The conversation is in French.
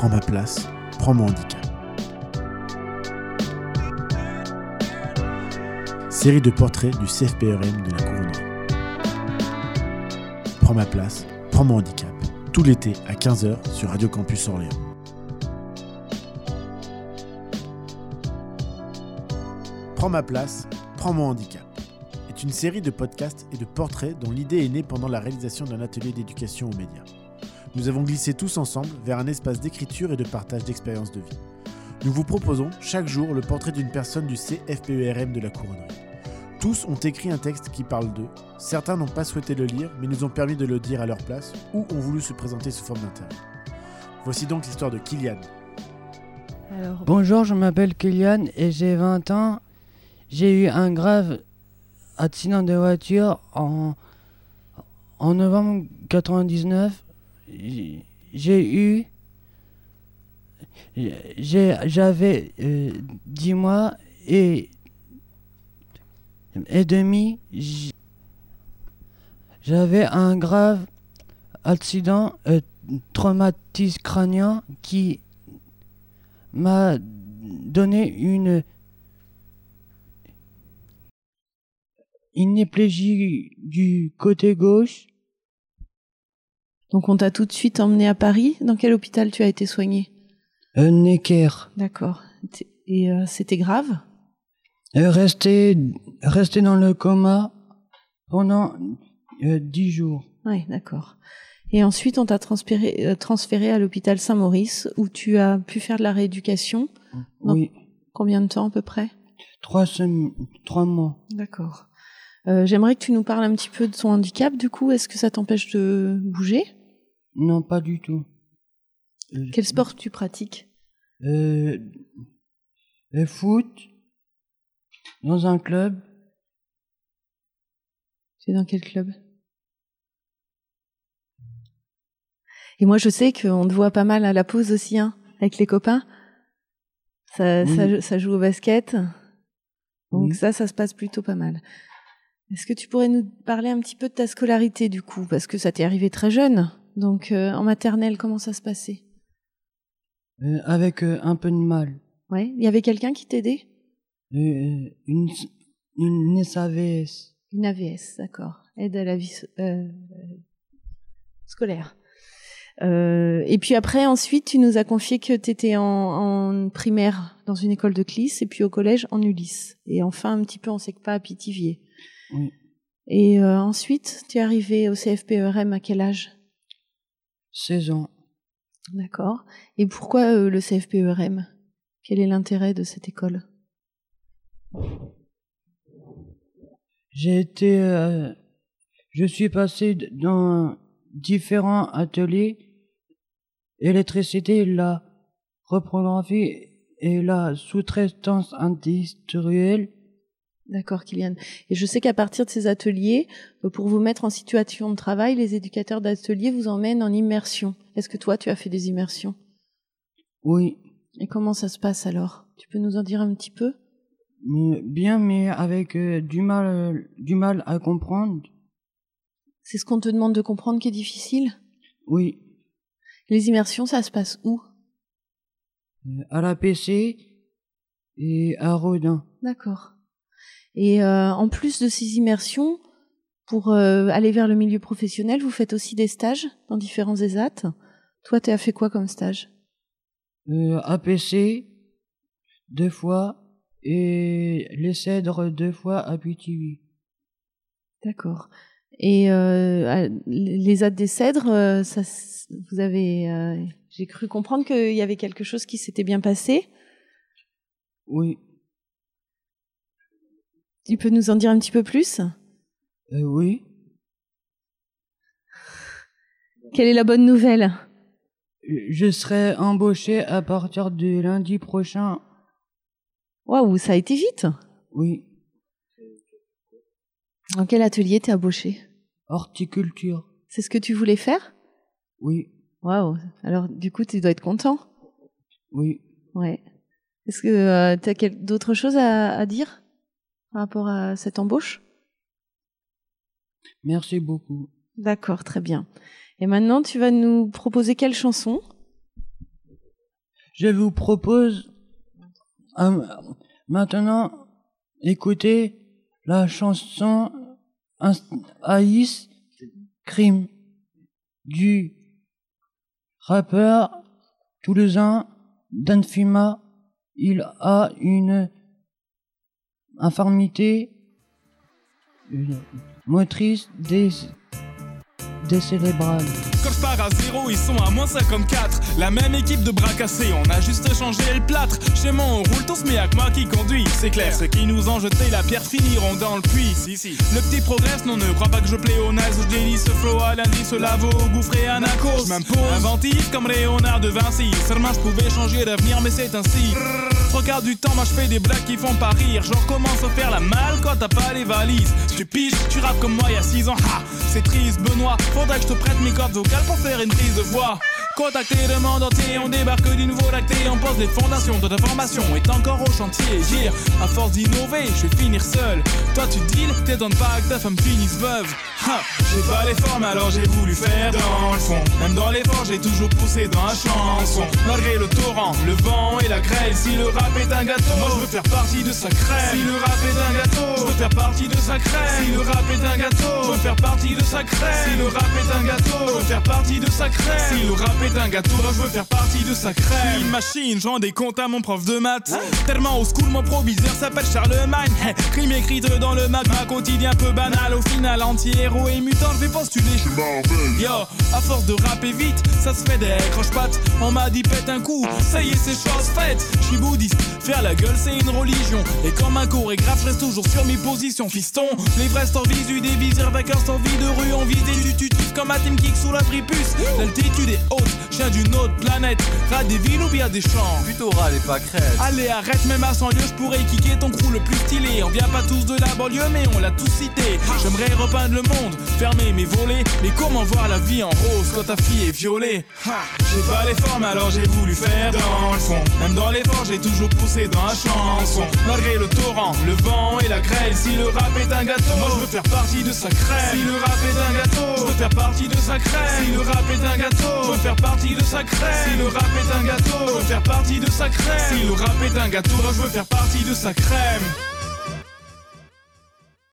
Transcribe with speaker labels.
Speaker 1: Prends ma place, prends mon handicap. Série de portraits du CFPRM de la couronnerie. Prends ma place, prends mon handicap. Tout l'été à 15h sur Radio Campus Orléans. Prends ma place, prends mon handicap est une série de podcasts et de portraits dont l'idée est née pendant la réalisation d'un atelier d'éducation aux médias. Nous avons glissé tous ensemble vers un espace d'écriture et de partage d'expériences de vie. Nous vous proposons chaque jour le portrait d'une personne du CFPERM de la couronnerie. Tous ont écrit un texte qui parle d'eux. Certains n'ont pas souhaité le lire, mais nous ont permis de le dire à leur place, ou ont voulu se présenter sous forme d'interview. Voici donc l'histoire de Kylian.
Speaker 2: Bonjour, je m'appelle Kylian et j'ai 20 ans. J'ai eu un grave accident de voiture en, en novembre 99. J'ai eu. J'avais 10 mois et, et demi. J'avais un grave accident euh, traumatisme crânien qui m'a donné une hémiplégie du côté gauche.
Speaker 3: Donc on t'a tout de suite emmené à Paris. Dans quel hôpital tu as été soigné?
Speaker 2: Un Necker.
Speaker 3: D'accord. Et euh, c'était grave?
Speaker 2: Euh, Rester resté dans le coma pendant euh, dix jours.
Speaker 3: Oui, d'accord. Et ensuite, on t'a transféré, transféré à l'hôpital Saint-Maurice où tu as pu faire de la rééducation.
Speaker 2: Oui.
Speaker 3: Combien de temps à peu près?
Speaker 2: Trois, trois mois.
Speaker 3: D'accord. Euh, j'aimerais que tu nous parles un petit peu de ton handicap. Du coup, est-ce que ça t'empêche de bouger?
Speaker 2: Non, pas du tout.
Speaker 3: Euh, Quel sport tu pratiques?
Speaker 2: Euh, Le foot, dans un club.
Speaker 3: Tu es dans quel club? Et moi, je sais qu'on te voit pas mal à la pause aussi, hein, avec les copains. Ça, ça, joue au basket. Donc ça, ça se passe plutôt pas mal. Est-ce que tu pourrais nous parler un petit peu de ta scolarité du coup? Parce que ça t'est arrivé très jeune. Donc euh, en maternelle, comment ça se passait?
Speaker 2: Euh, Avec euh, un peu de mal.
Speaker 3: Ouais. Il y avait quelqu'un qui t'aidait?
Speaker 2: Une, une SAVS.
Speaker 3: Une AVS, d'accord. Aide à la vie scolaire. et puis après, ensuite, tu nous as confié que tu étais en, en, primaire dans une école de Clis et puis au collège en Ulysse. Et enfin, un petit peu en SECPA à Pithiviers. Et euh, ensuite, tu es arrivé au CFPERM à quel âge?
Speaker 2: 16 ans.
Speaker 3: D'accord. Et pourquoi euh, le CFPERM Quel est l'intérêt de cette école?
Speaker 2: J'ai été. Euh, je suis passé dans différents ateliers électricité, la reprographie et la sous-traitance industrielle
Speaker 3: D'accord, Kylian. Et je sais qu'à partir de ces ateliers, euh, pour vous mettre en situation de travail, les éducateurs d'ateliers vous emmènent en immersion. Est-ce que toi, tu as fait des immersions?
Speaker 2: Oui.
Speaker 3: Et comment ça se passe alors? Tu peux nous en dire un petit peu?
Speaker 2: Bien, mais avec euh, du mal, euh, du mal à comprendre.
Speaker 3: C'est ce qu'on te demande de comprendre qui est difficile?
Speaker 2: Oui.
Speaker 3: Les immersions, ça se passe où?
Speaker 2: À la PC et à Rodin.
Speaker 3: D'accord. Et euh, en plus de ces immersions, pour euh, aller vers le milieu professionnel, vous faites aussi des stages dans différents ESAT. Toi, tu as fait quoi comme stage?
Speaker 2: Euh, APC, deux fois, et les cèdres, deux fois à.
Speaker 3: D'accord. Et euh, les AD des cèdres, ça, vous avez, j'ai cru comprendre qu'il y avait quelque chose qui s'était bien passé?
Speaker 2: Oui.
Speaker 3: Tu peux nous en dire un petit peu plus?
Speaker 2: Euh, Oui.
Speaker 3: Quelle est la bonne nouvelle?
Speaker 2: Je serai embauché à partir de lundi prochain.
Speaker 3: Waouh, ça a été vite
Speaker 2: Oui.
Speaker 3: Dans quel atelier t'es embauché?
Speaker 2: Horticulture.
Speaker 3: C'est ce que tu voulais faire?
Speaker 2: Oui.
Speaker 3: Waouh. Alors, du coup, tu dois être content
Speaker 2: Oui.
Speaker 3: Ouais. Est-ce que euh, tu as d'autres choses à, à dire? Par rapport à cette embauche
Speaker 2: Merci beaucoup.
Speaker 3: D'accord, très bien. Et maintenant, tu vas nous proposer quelle chanson?
Speaker 2: Je vous propose euh, maintenant écouter la chanson Aïs Crime du rappeur toulousain Danfima. Il a une infirmité motrice des cérébrales.
Speaker 4: Quand je pars à zéro, ils sont à moins 54. La même équipe de bras cassés, on a juste changé le plâtre. Chez moi, on roule tous, mais y'a que moi qui conduit. C'est clair, ceux qui nous ont jeté la pierre finiront dans le puits. Si, si. Le petit progresse, non, ne crois pas que je pléonase. Je délice ce flow à lundi, ce lavo, gouffré à Nacos. M'impose, inventif comme Léonard de Vinci. Seulement, je pouvais changer d'avenir, mais c'est ainsi. Trois quarts du temps, moi je fais des blagues qui font pas rire. Genre, commence à faire la malle quand t'as pas les valises. Tu piges, tu rappes comme moi il y a 6 ans. Ha, c'est triste, Benoît. Faudrait que je te prête mes cordes vocales pour faire une prise de voix. Contacter le monde entier, on débarque du nouveau lacté, on pose les fondations de ta formation est encore au chantier. Dire, à force d'innover, je vais finir seul. Toi tu deals, t'étonnes pas que ta femme finisse veuve. J'ai pas les formes alors j'ai voulu faire dans le fond. Même dans l'effort, j'ai toujours poussé dans la chanson. Malgré le torrent, le vent et la grêle, si le rap est un gâteau, moi je veux faire partie de sa crème. Si le rap est un gâteau, je veux faire partie de sa crème. Si le rap est un gâteau, je veux faire partie de sa crème. Si le rap est un gâteau, je veux faire partie de sa crème. Si le rap est un gâteau, je veux faire partie de sa crème. Une machine, je rends des comptes à mon prof de maths. Tellement au school, mon proviseur s'appelle Charlemagne. Crime écrite dans le magma, quotidien peu banal. Au final, anti-héros et mutant, je vais postuler. Yo, à force de rapper vite, ça se fait des croche-pattes. On m'a dit pète un coup, ça y est, c'est chose faite. Je suis bouddhiste, faire la gueule, c'est une religion. Et comme un chorégraphe, je reste toujours sur mes positions, fiston. Les vrais en visu, des visières vainqueurs sans vie de rue. On vise des tutus comme un team kick sous la tripus. L'altitude est haute, je viens d'une autre planète. Ras des villes ou bien des champs.
Speaker 5: Plutôt râle et pas crête.
Speaker 4: Allez, arrête, même à 100 lieux, je pourrais kicker ton crew le plus stylé. On vient pas tous de la banlieue, mais on l'a tous cité. J'aimerais repeindre le monde, fermer mes volets. Mais comment voir la vie en rose quand ta fille est violée? Ha, J'ai pas les formes, alors j'ai voulu faire dans le fond. Même dans l'effort, j'ai toujours poussé dans la chanson. Malgré le torrent, le vent et la grêle, si le rap est un gâteau, moi je veux faire partie de sa crème. Si le rap est un gâteau, je veux faire partie de sa crème. Si le rap est un gâteau, je veux faire partie de sa crème. Si le rap est un gâteau, je veux faire partie de sa crème. Si le rap est un gâteau, je veux faire partie de sa crème.